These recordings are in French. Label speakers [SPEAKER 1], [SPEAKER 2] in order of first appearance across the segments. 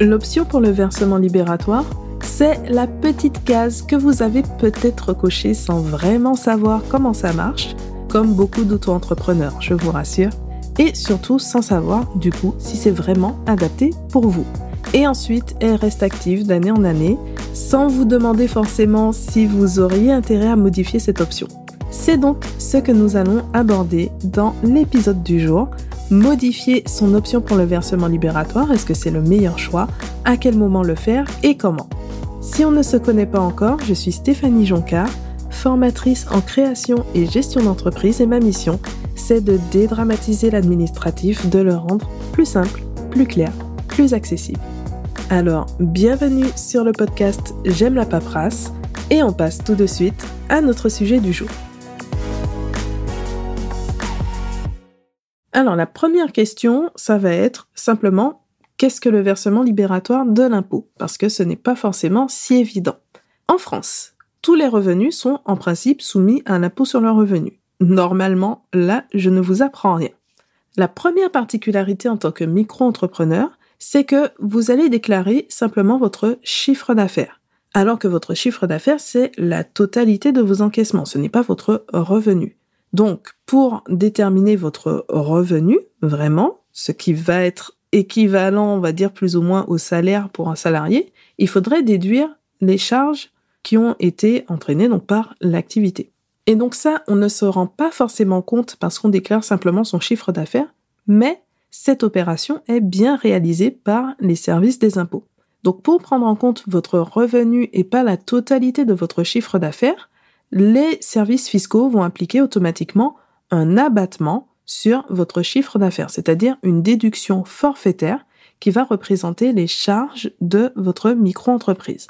[SPEAKER 1] L'option pour le versement libératoire, c'est la petite case que vous avez peut-être cochée sans vraiment savoir comment ça marche, comme beaucoup d'auto-entrepreneurs, je vous rassure, et surtout sans savoir du coup si c'est vraiment adapté pour vous. Et ensuite, elle reste active d'année en année, sans vous demander forcément si vous auriez intérêt à modifier cette option. C'est donc ce que nous allons aborder dans l'épisode du jour modifier son option pour le versement libératoire, est-ce que c'est le meilleur choix, à quel moment le faire? Et comment? Si on ne se connaît pas encore, je suis Stéphanie Joncard, formatrice en création et gestion d'entreprise et ma mission, c'est de dédramatiser l'administratif, de le rendre plus simple, plus clair, plus accessible. Alors, bienvenue sur le podcast J'aime la paperasse et on passe tout de suite à notre sujet du jour. Alors la première question, ça va être simplement qu'est-ce que le versement libératoire de l'impôt? Parce que ce n'est pas forcément si évident. En France, tous les revenus sont en principe soumis à un impôt sur le revenu. Normalement, là, je ne vous apprends rien. La première particularité en tant que micro-entrepreneur, c'est que vous allez déclarer simplement votre chiffre d'affaires. Alors que votre chiffre d'affaires, c'est la totalité de vos encaissements, ce n'est pas votre revenu. Donc, pour déterminer votre revenu, vraiment, ce qui va être équivalent, on va dire plus ou moins au salaire pour un salarié, il faudrait déduire les charges qui ont été entraînées par l'activité. Et donc ça, on ne se rend pas forcément compte parce qu'on déclare simplement son chiffre d'affaires, mais cette opération est bien réalisée par les services des impôts. Donc pour prendre en compte votre revenu et pas la totalité de votre chiffre d'affaires, les services fiscaux vont appliquer automatiquement un abattement sur votre chiffre d'affaires, c'est-à-dire une déduction forfaitaire qui va représenter les charges de votre micro-entreprise.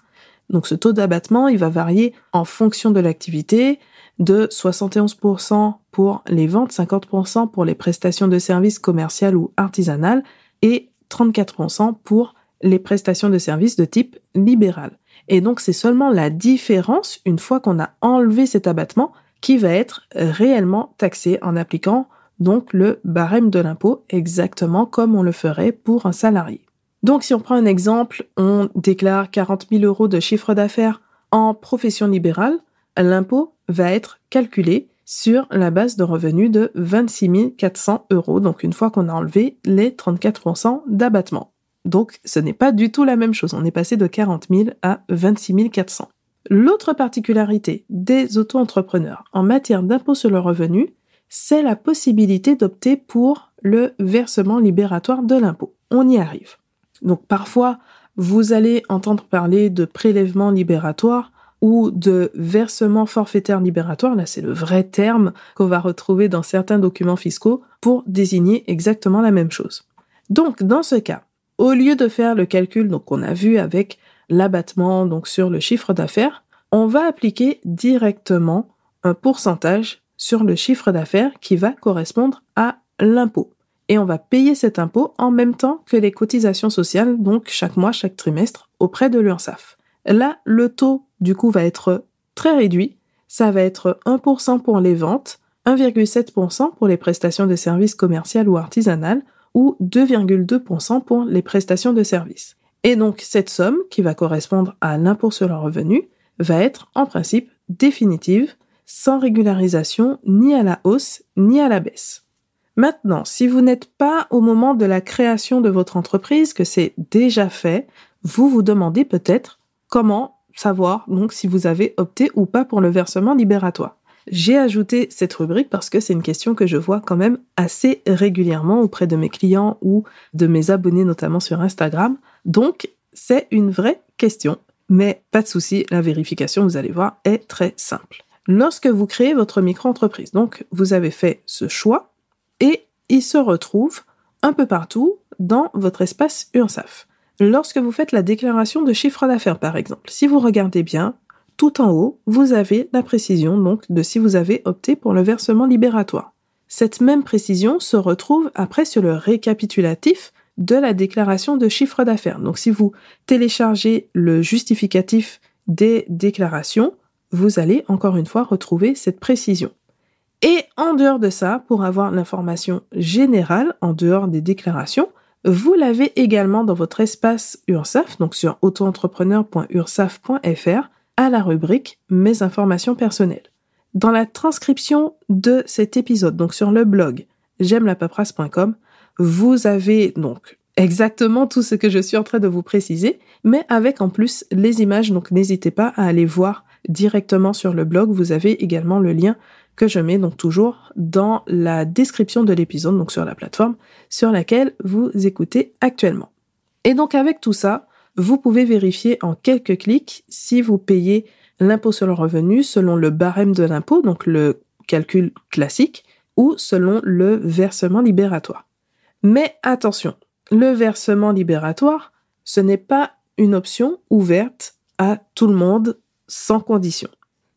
[SPEAKER 1] Donc ce taux d'abattement, il va varier en fonction de l'activité, de 71% pour les ventes, 50% pour les prestations de services commerciales ou artisanales et 34% pour les prestations de services de type libéral. Et donc c'est seulement la différence, une fois qu'on a enlevé cet abattement, qui va être réellement taxé en appliquant donc le barème de l'impôt exactement comme on le ferait pour un salarié. Donc si on prend un exemple, on déclare 40 000 euros de chiffre d'affaires en profession libérale, l'impôt va être calculé sur la base de revenus de 26 400 euros, donc une fois qu'on a enlevé les 34% d'abattement. Donc ce n'est pas du tout la même chose. On est passé de 40 000 à 26 400. L'autre particularité des auto-entrepreneurs en matière d'impôt sur le revenu, c'est la possibilité d'opter pour le versement libératoire de l'impôt. On y arrive. Donc parfois, vous allez entendre parler de prélèvement libératoire ou de versement forfaitaire libératoire, là c'est le vrai terme qu'on va retrouver dans certains documents fiscaux pour désigner exactement la même chose. Donc dans ce cas, au lieu de faire le calcul donc qu'on a vu avec l'abattement donc sur le chiffre d'affaires, on va appliquer directement un pourcentage sur le chiffre d'affaires qui va correspondre à l'impôt. Et on va payer cet impôt en même temps que les cotisations sociales, donc chaque mois, chaque trimestre, auprès de l'URSSAF. Là, le taux, du coup, va être très réduit. Ça va être 1% pour les ventes, 1,7% pour les prestations de services commerciales ou artisanales, ou 2,2% pour les prestations de services. Et donc cette somme, qui va correspondre à l'impôt sur le revenu, va être en principe définitive, sans régularisation ni à la hausse ni à la baisse. Maintenant, si vous n'êtes pas au moment de la création de votre entreprise, que c'est déjà fait, vous vous demandez peut-être comment savoir donc si vous avez opté ou pas pour le versement libératoire. J'ai ajouté cette rubrique parce que c'est une question que je vois quand même assez régulièrement auprès de mes clients ou de mes abonnés, notamment sur Instagram. Donc, c'est une vraie question. Mais pas de souci, la vérification, vous allez voir, est très simple. Lorsque vous créez votre micro-entreprise, donc vous avez fait ce choix et il se retrouve un peu partout dans votre espace URSAF. Lorsque vous faites la déclaration de chiffre d'affaires, par exemple, si vous regardez bien, tout en haut, vous avez la précision donc de si vous avez opté pour le versement libératoire. Cette même précision se retrouve après sur le récapitulatif de la déclaration de chiffre d'affaires. Donc si vous téléchargez le justificatif des déclarations, vous allez encore une fois retrouver cette précision. Et en dehors de ça, pour avoir l'information générale, en dehors des déclarations, Vous l'avez également dans votre espace URSAF, donc sur autoentrepreneur.ursaf.fr, à la rubrique Mes informations personnelles. Dans la transcription de cet épisode, donc sur le blog j'aime la paperasse.com, vous avez donc exactement tout ce que je suis en train de vous préciser, mais avec en plus les images, donc n'hésitez pas à aller voir directement sur le blog. Vous avez également le lien que je mets donc toujours dans la description de l'épisode, donc sur la plateforme sur laquelle vous écoutez actuellement. Et donc avec tout ça, vous pouvez vérifier en quelques clics si vous payez l'impôt sur le revenu selon le barème de l'impôt, donc le calcul classique, ou selon le versement libératoire. Mais attention, le versement libératoire, ce n'est pas une option ouverte à tout le monde sans condition.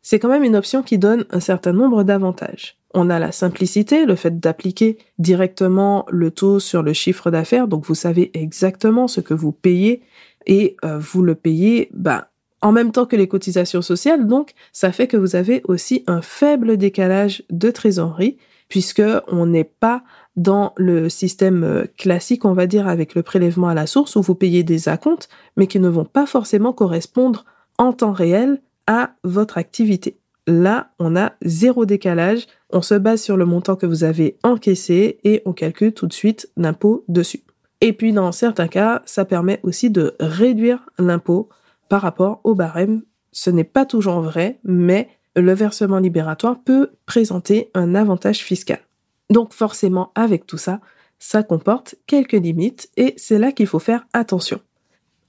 [SPEAKER 1] C'est quand même une option qui donne un certain nombre d'avantages. On a la simplicité, le fait d'appliquer directement le taux sur le chiffre d'affaires, donc vous savez exactement ce que vous payez et euh, vous le payez bah, en même temps que les cotisations sociales, donc ça fait que vous avez aussi un faible décalage de trésorerie puisque on n'est pas dans le système euh, classique, on va dire, avec le prélèvement à la source, où vous payez des acomptes, mais qui ne vont pas forcément correspondre en temps réel à votre activité. Là, on a zéro décalage, on se base sur le montant que vous avez encaissé et on calcule tout de suite l'impôt dessus. Et puis, dans certains cas, ça permet aussi de réduire l'impôt par rapport au barème. Ce n'est pas toujours vrai, mais le versement libératoire peut présenter un avantage fiscal. Donc forcément, avec tout ça, ça comporte quelques limites et c'est là qu'il faut faire attention.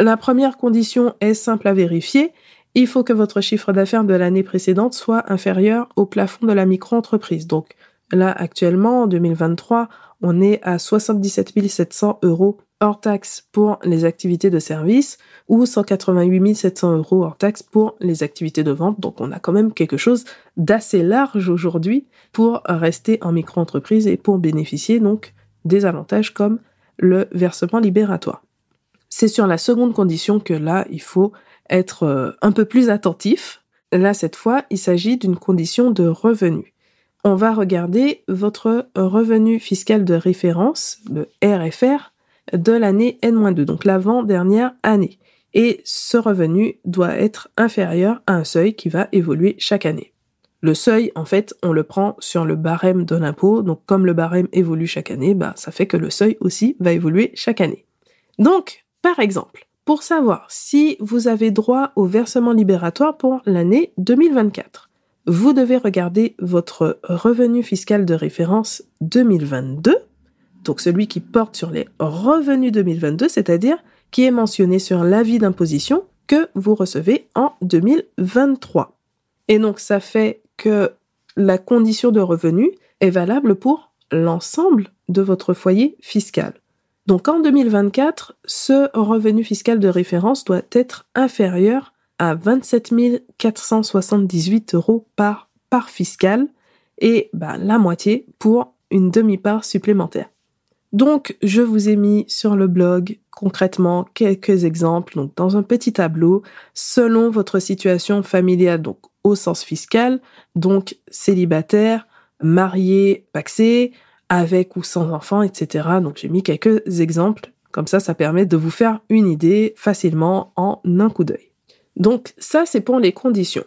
[SPEAKER 1] La première condition est simple à vérifier. Il faut que votre chiffre d'affaires de l'année précédente soit inférieur au plafond de la micro-entreprise. Donc là, actuellement, en 2023, on est à 77 700 euros hors taxe pour les activités de service ou 188 700 euros hors taxe pour les activités de vente. Donc on a quand même quelque chose d'assez large aujourd'hui pour rester en micro-entreprise et pour bénéficier donc des avantages comme le versement libératoire. C'est sur la seconde condition que là, il faut être euh, un peu plus attentif. Là, cette fois, il s'agit d'une condition de revenu. On va regarder votre revenu fiscal de référence, le RFR, de l'année N-2, donc l'avant-dernière année. Et ce revenu doit être inférieur à un seuil qui va évoluer chaque année. Le seuil, en fait, on le prend sur le barème de l'impôt, donc comme le barème évolue chaque année, bah, ça fait que le seuil aussi va évoluer chaque année. Donc, par exemple, pour savoir si vous avez droit au versement libératoire pour l'année 2024, vous devez regarder votre revenu fiscal de référence 2022 donc celui qui porte sur les revenus 2022, c'est-à-dire qui est mentionné sur l'avis d'imposition que vous recevez en 2023. Et donc ça fait que la condition de revenu est valable pour l'ensemble de votre foyer fiscal. Donc en 2024, ce revenu fiscal de référence doit être inférieur à 27 478 euros par part fiscale et bah, la moitié pour une demi-part supplémentaire. Donc, je vous ai mis sur le blog concrètement quelques exemples, donc dans un petit tableau, selon votre situation familiale, donc au sens fiscal, donc célibataire, marié, paxé, avec ou sans enfant, etc. Donc, j'ai mis quelques exemples. Comme ça, ça permet de vous faire une idée facilement en un coup d'œil. Donc, ça, c'est pour les conditions.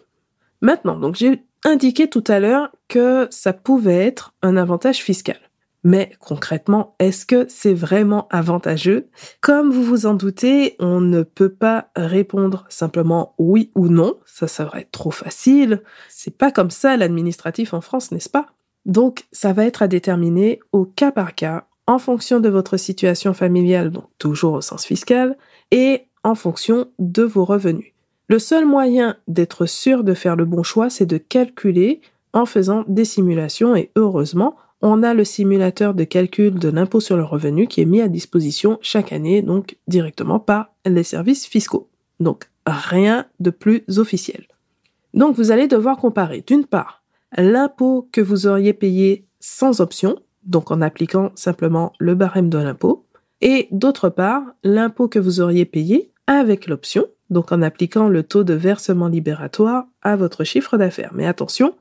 [SPEAKER 1] Maintenant, donc, j'ai indiqué tout à l'heure que ça pouvait être un avantage fiscal. Mais concrètement, est-ce que c'est vraiment avantageux? Comme vous vous en doutez, on ne peut pas répondre simplement oui ou non, ça serait trop facile. C'est pas comme ça l'administratif en France, n'est-ce pas? Donc, ça va être à déterminer au cas par cas, en fonction de votre situation familiale, donc toujours au sens fiscal, et en fonction de vos revenus. Le seul moyen d'être sûr de faire le bon choix, c'est de calculer en faisant des simulations et heureusement, on a le simulateur de calcul de l'impôt sur le revenu qui est mis à disposition chaque année, donc directement par les services fiscaux. Donc rien de plus officiel. Donc vous allez devoir comparer d'une part l'impôt que vous auriez payé sans option, donc en appliquant simplement le barème de l'impôt, et d'autre part l'impôt que vous auriez payé avec l'option, donc en appliquant le taux de versement libératoire à votre chiffre d'affaires. Mais attention,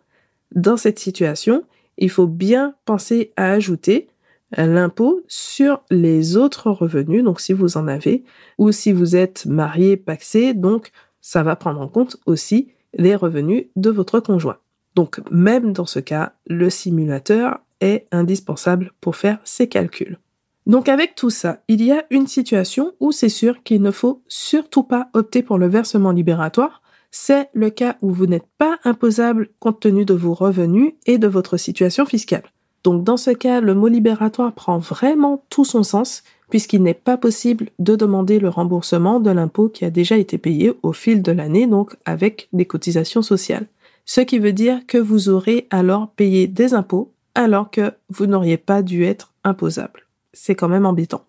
[SPEAKER 1] dans cette situation, il faut bien penser à ajouter l'impôt sur les autres revenus, donc si vous en avez, ou si vous êtes marié, paxé, donc ça va prendre en compte aussi les revenus de votre conjoint. Donc même dans ce cas, le simulateur est indispensable pour faire ces calculs. Donc avec tout ça, il y a une situation où c'est sûr qu'il ne faut surtout pas opter pour le versement libératoire. C'est le cas où vous n'êtes pas imposable compte tenu de vos revenus et de votre situation fiscale. Donc dans ce cas, le mot libératoire prend vraiment tout son sens puisqu'il n'est pas possible de demander le remboursement de l'impôt qui a déjà été payé au fil de l'année, donc avec des cotisations sociales. Ce qui veut dire que vous aurez alors payé des impôts alors que vous n'auriez pas dû être imposable. C'est quand même embêtant.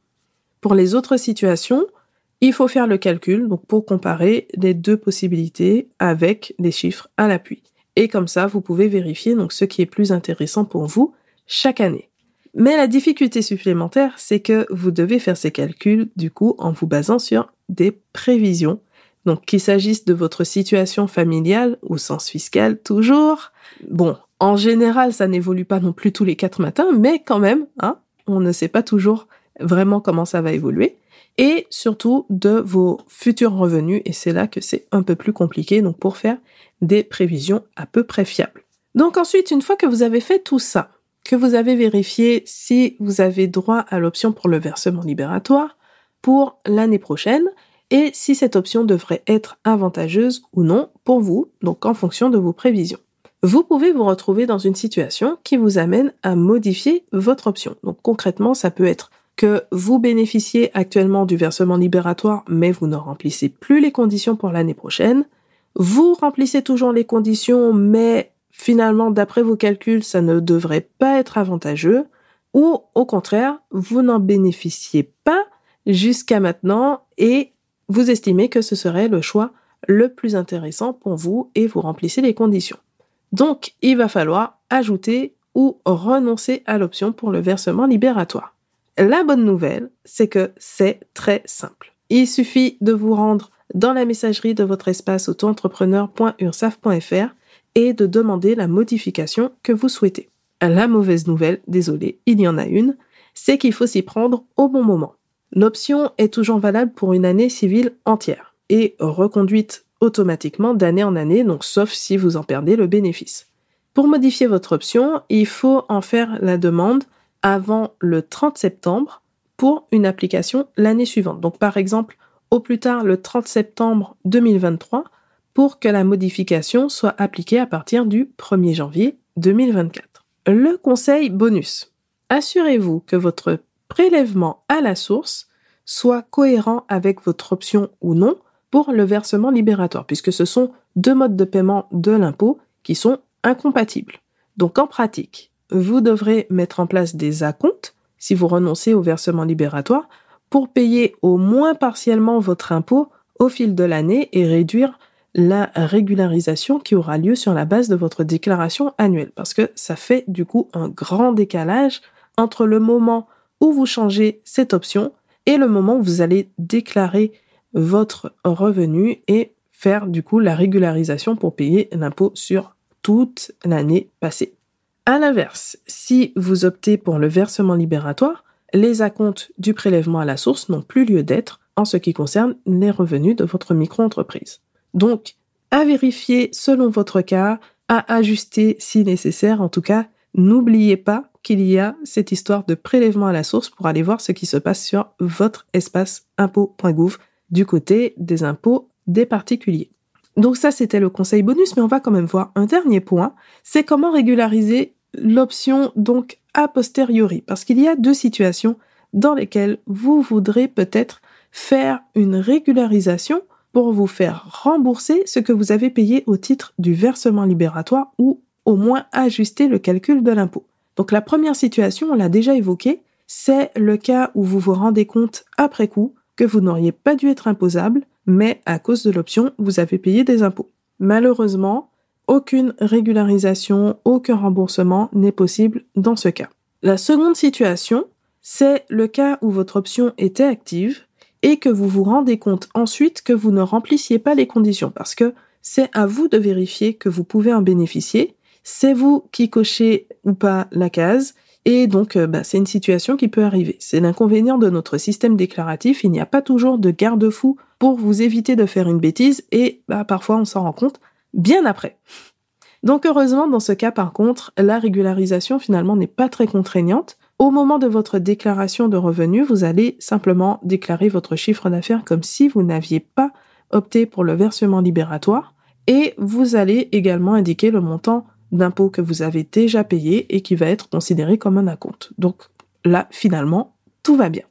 [SPEAKER 1] Pour les autres situations, il faut faire le calcul donc pour comparer les deux possibilités avec des chiffres à l'appui. Et comme ça, vous pouvez vérifier donc ce qui est plus intéressant pour vous chaque année. Mais la difficulté supplémentaire, c'est que vous devez faire ces calculs, du coup, en vous basant sur des prévisions. Donc, qu'il s'agisse de votre situation familiale, au sens fiscal, toujours. Bon, en général, ça n'évolue pas non plus tous les quatre matins, mais quand même, hein, on ne sait pas toujours vraiment comment ça va évoluer. Et surtout de vos futurs revenus, et c'est là que c'est un peu plus compliqué, donc pour faire des prévisions à peu près fiables. Donc ensuite, une fois que vous avez fait tout ça, que vous avez vérifié si vous avez droit à l'option pour le versement libératoire pour l'année prochaine et si cette option devrait être avantageuse ou non pour vous, donc en fonction de vos prévisions. Vous pouvez vous retrouver dans une situation qui vous amène à modifier votre option. Donc concrètement, ça peut être que vous bénéficiez actuellement du versement libératoire, mais vous ne remplissez plus les conditions pour l'année prochaine. Vous remplissez toujours les conditions, mais finalement, d'après vos calculs, ça ne devrait pas être avantageux, ou au contraire, vous n'en bénéficiez pas jusqu'à maintenant et vous estimez que ce serait le choix le plus intéressant pour vous et vous remplissez les conditions. Donc, il va falloir ajouter ou renoncer à l'option pour le versement libératoire. La bonne nouvelle, c'est que c'est très simple. Il suffit de vous rendre dans la messagerie de votre espace auto-entrepreneur.ursaf.fr et de demander la modification que vous souhaitez. La mauvaise nouvelle, désolé, il y en a une, c'est qu'il faut s'y prendre au bon moment. L'option est toujours valable pour une année civile entière et reconduite automatiquement d'année en année, donc sauf si vous en perdez le bénéfice. Pour modifier votre option, il faut en faire la demande avant le 30 septembre pour une application l'année suivante. Donc par exemple, au plus tard le 30 septembre 2023 pour que la modification soit appliquée à partir du 1er janvier 2024. Le conseil bonus. Assurez-vous que votre prélèvement à la source soit cohérent avec votre option ou non pour le versement libératoire, puisque ce sont deux modes de paiement de l'impôt qui sont incompatibles. Donc en pratique, vous devrez mettre en place des acomptes si vous renoncez au versement libératoire pour payer au moins partiellement votre impôt au fil de l'année et réduire la régularisation qui aura lieu sur la base de votre déclaration annuelle, parce que ça fait du coup un grand décalage entre le moment où vous changez cette option et le moment où vous allez déclarer votre revenu et faire du coup la régularisation pour payer l'impôt sur toute l'année passée. À l'inverse, si vous optez pour le versement libératoire, les acomptes du prélèvement à la source n'ont plus lieu d'être en ce qui concerne les revenus de votre micro-entreprise. Donc, à vérifier selon votre cas, à ajuster si nécessaire. En tout cas, n'oubliez pas qu'il y a cette histoire de prélèvement à la source pour aller voir ce qui se passe sur votre espace impôt.gouv du côté des impôts des particuliers. Donc ça, c'était le conseil bonus, mais on va quand même voir un dernier point, c'est comment régulariser l'option donc a posteriori, parce qu'il y a deux situations dans lesquelles vous voudrez peut-être faire une régularisation pour vous faire rembourser ce que vous avez payé au titre du versement libératoire ou au moins ajuster le calcul de l'impôt. Donc la première situation, on l'a déjà évoquée, c'est le cas où vous vous rendez compte après coup que vous n'auriez pas dû être imposable, mais à cause de l'option, vous avez payé des impôts. Malheureusement, aucune régularisation, aucun remboursement n'est possible dans ce cas. La seconde situation, c'est le cas où votre option était active et que vous vous rendez compte ensuite que vous ne remplissiez pas les conditions parce que c'est à vous de vérifier que vous pouvez en bénéficier. C'est vous qui cochez ou pas la case. Et donc, euh, bah, c'est une situation qui peut arriver. C'est l'inconvénient de notre système déclaratif. Il n'y a pas toujours de garde-fou pour vous éviter de faire une bêtise et bah, parfois on s'en rend compte bien après. Donc heureusement, dans ce cas, par contre, la régularisation finalement n'est pas très contraignante. Au moment de votre déclaration de revenus, vous allez simplement déclarer votre chiffre d'affaires comme si vous n'aviez pas opté pour le versement libératoire et vous allez également indiquer le montant d'impôt que vous avez déjà payé et qui va être considéré comme un acompte. Donc là, finalement, tout va bien.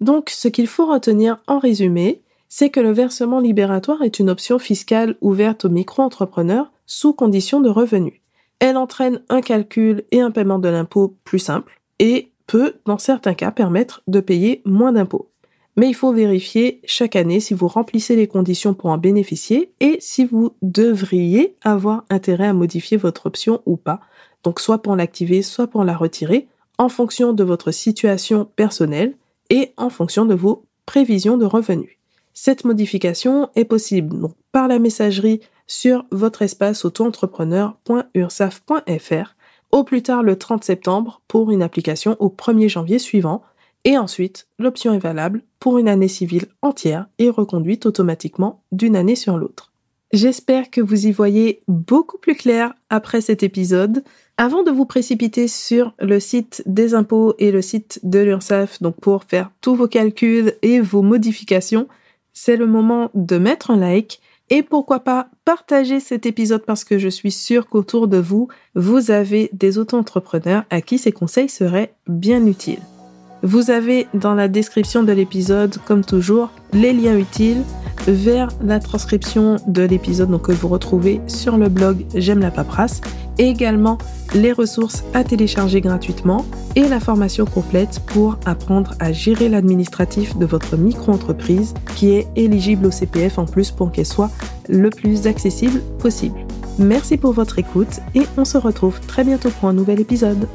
[SPEAKER 1] Donc ce qu'il faut retenir en résumé, c'est que le versement libératoire est une option fiscale ouverte aux micro-entrepreneurs sous condition de revenus. Elle entraîne un calcul et un paiement de l'impôt plus simple et peut, dans certains cas, permettre de payer moins d'impôts. Mais il faut vérifier chaque année si vous remplissez les conditions pour en bénéficier et si vous devriez avoir intérêt à modifier votre option ou pas. Donc soit pour l'activer, soit pour la retirer, en fonction de votre situation personnelle et en fonction de vos prévisions de revenus. Cette modification est possible par la messagerie sur votre espace auto-entrepreneur.ursaf.fr au plus tard le 30 septembre pour une application au 1er janvier suivant et ensuite l'option est valable pour une année civile entière et reconduite automatiquement d'une année sur l'autre. J'espère que vous y voyez beaucoup plus clair après cet épisode. Avant de vous précipiter sur le site des impôts et le site de l'URSSAF, donc pour faire tous vos calculs et vos modifications, c'est le moment de mettre un like et pourquoi pas partager cet épisode parce que je suis sûre qu'autour de vous, vous avez des auto-entrepreneurs à qui ces conseils seraient bien utiles. Vous avez dans la description de l'épisode, comme toujours, les liens utiles vers la transcription de l'épisode que vous retrouvez sur le blog J'aime la paperasse et également les ressources à télécharger gratuitement et la formation complète pour apprendre à gérer l'administratif de votre micro-entreprise qui est éligible au CPF en plus pour qu'elle soit le plus accessible possible. Merci pour votre écoute et on se retrouve très bientôt pour un nouvel épisode.